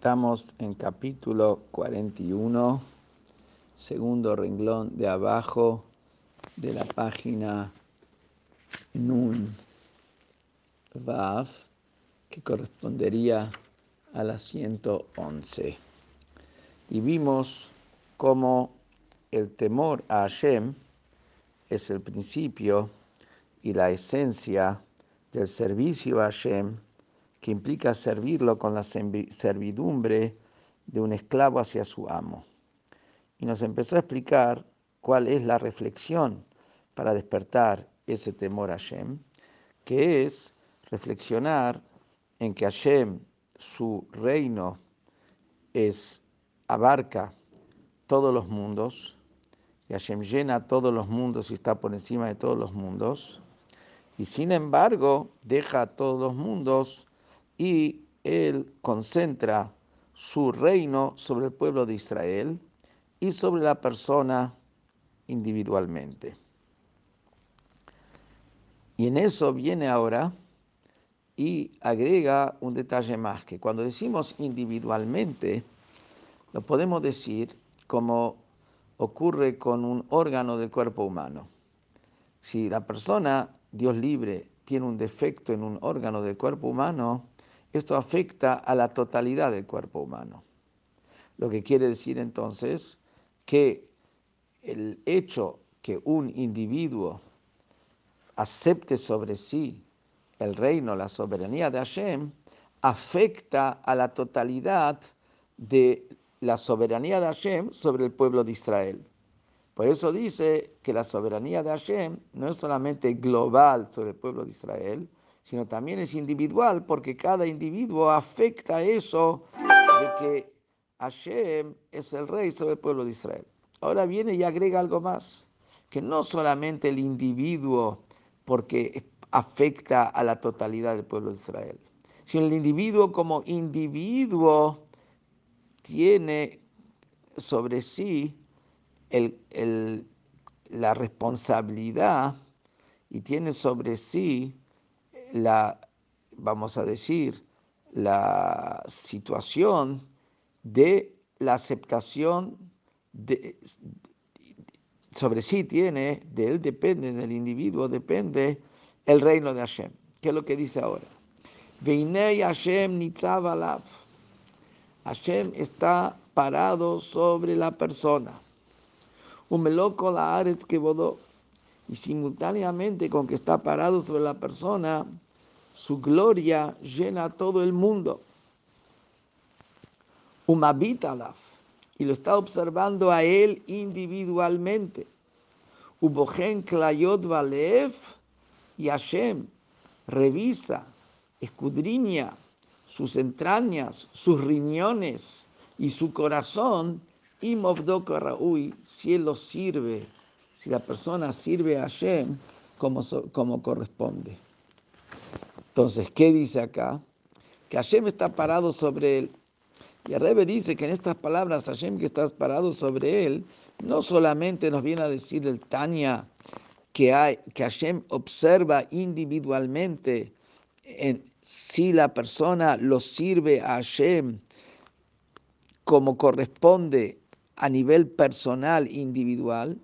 Estamos en capítulo 41, segundo renglón de abajo de la página Nun Vav, que correspondería a la 111. Y vimos cómo el temor a Hashem es el principio y la esencia del servicio a Hashem que implica servirlo con la servidumbre de un esclavo hacia su amo. Y nos empezó a explicar cuál es la reflexión para despertar ese temor a Hashem, que es reflexionar en que Hashem, su reino, es, abarca todos los mundos, y Hashem llena todos los mundos y está por encima de todos los mundos, y sin embargo deja a todos los mundos y él concentra su reino sobre el pueblo de Israel y sobre la persona individualmente. Y en eso viene ahora y agrega un detalle más, que cuando decimos individualmente, lo podemos decir como ocurre con un órgano del cuerpo humano. Si la persona, Dios libre, tiene un defecto en un órgano del cuerpo humano, esto afecta a la totalidad del cuerpo humano. Lo que quiere decir entonces que el hecho que un individuo acepte sobre sí el reino, la soberanía de Hashem, afecta a la totalidad de la soberanía de Hashem sobre el pueblo de Israel. Por eso dice que la soberanía de Hashem no es solamente global sobre el pueblo de Israel, sino también es individual, porque cada individuo afecta eso de que Hashem es el rey sobre el pueblo de Israel. Ahora viene y agrega algo más, que no solamente el individuo, porque afecta a la totalidad del pueblo de Israel, sino el individuo como individuo tiene sobre sí la responsabilidad y tiene sobre sí la, vamos a decir, la situación de la aceptación sobre sí tiene, de él depende, del individuo depende el reino de Hashem. ¿Qué es lo que dice ahora? Veinei Hashem nitzav Hashem está parado sobre la persona. Un meloco la aretz que y simultáneamente con que está parado sobre la persona, su gloria llena todo el mundo. Umabitalaf, y lo está observando a él individualmente. Ubogen Klayot Valev y Hashem revisa, escudriña sus entrañas, sus riñones y su corazón, y Raúl, si lo sirve si la persona sirve a Hashem como, como corresponde. Entonces, ¿qué dice acá? Que Hashem está parado sobre él. Y el dice que en estas palabras, Hashem que estás parado sobre él, no solamente nos viene a decir el Tanya que, hay, que Hashem observa individualmente en, si la persona lo sirve a Hashem como corresponde a nivel personal, individual,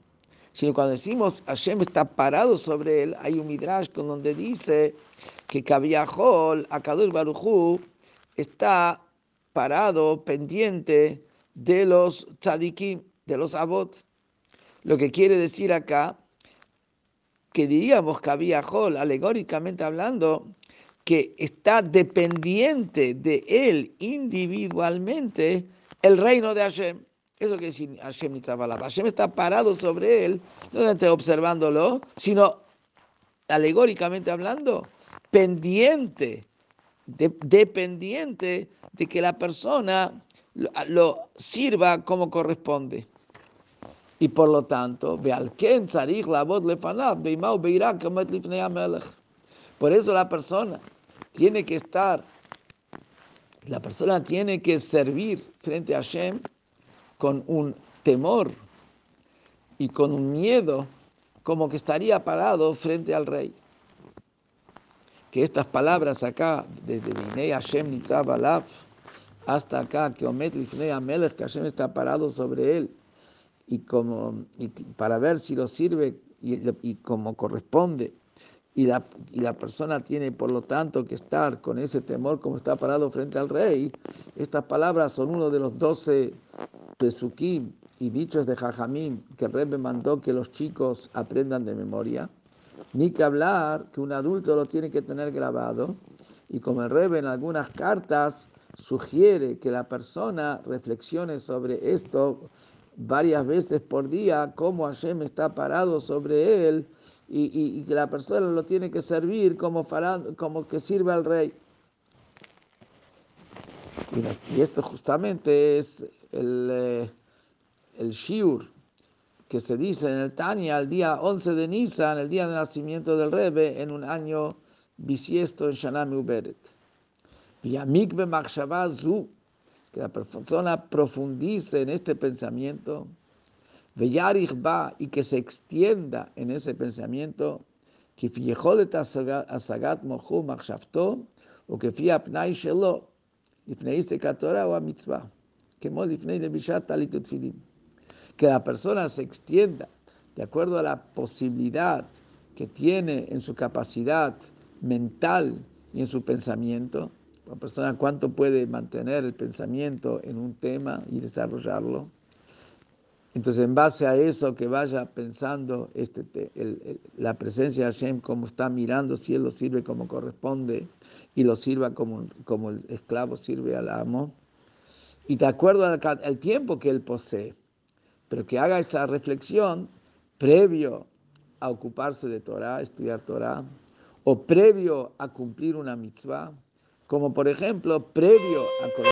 sino cuando decimos Hashem está parado sobre él, hay un midrash con donde dice que Kaviahol, Akadur Baruchu, está parado, pendiente de los tzadikim, de los abot. Lo que quiere decir acá, que diríamos Kaviahol, alegóricamente hablando, que está dependiente de él individualmente el reino de Hashem. Eso que decir Hashem Nitzabalab. Hashem está parado sobre él, no solamente observándolo, sino alegóricamente hablando, pendiente, dependiente de que la persona lo, sirva como corresponde. Y por lo tanto, por eso la persona tiene que estar, la persona tiene que servir frente a Hashem con un temor y con un miedo, como que estaría parado frente al rey. Que estas palabras acá, desde Binei Hashem Nitzav hasta acá, que Omet Lifnei Amelech, que Hashem está parado sobre él, y, como, y para ver si lo sirve y, y como corresponde. Y la, y la, persona tiene, por lo tanto, que estar con ese temor como está parado frente al rey. Estas palabras son uno de los doce pesukim y dichos de Jajamim que el rey me mandó que los chicos aprendan de memoria. Ni que hablar que un adulto lo tiene que tener grabado. Y como el rey en algunas cartas sugiere que la persona reflexione sobre esto varias veces por día, cómo Hashem está parado sobre él y, que la persona lo tiene que servir como que sirve al rey. Y, esto justamente es el, eh, el shiur que se dice en el Tania el día 11 de Nisan, el día de nacimiento del Rebbe, en un año bisiesto en Shanami Uberet. Yamikbe Zu, que la persona profundice en este pensamiento, Veyarichba, y que se extienda en ese pensamiento, que Fiyeholet Asagat Mohu Machshavto, o que Fiapnai Shelo, Ifneise Katora o Mitzvah. Que la persona se extienda de acuerdo a la posibilidad que tiene en su capacidad mental y en su pensamiento. La persona cuánto puede mantener el pensamiento en un tema y desarrollarlo. Entonces, en base a eso, que vaya pensando este, la presencia de Hashem, como está mirando, si él lo sirve como corresponde y lo sirva como, como el esclavo sirve al amo. Y de acuerdo al, tiempo que él posee, pero que haga esa reflexión previo a ocuparse de Torah, estudiar Torah, o previo a cumplir una mitzvah como por ejemplo previo a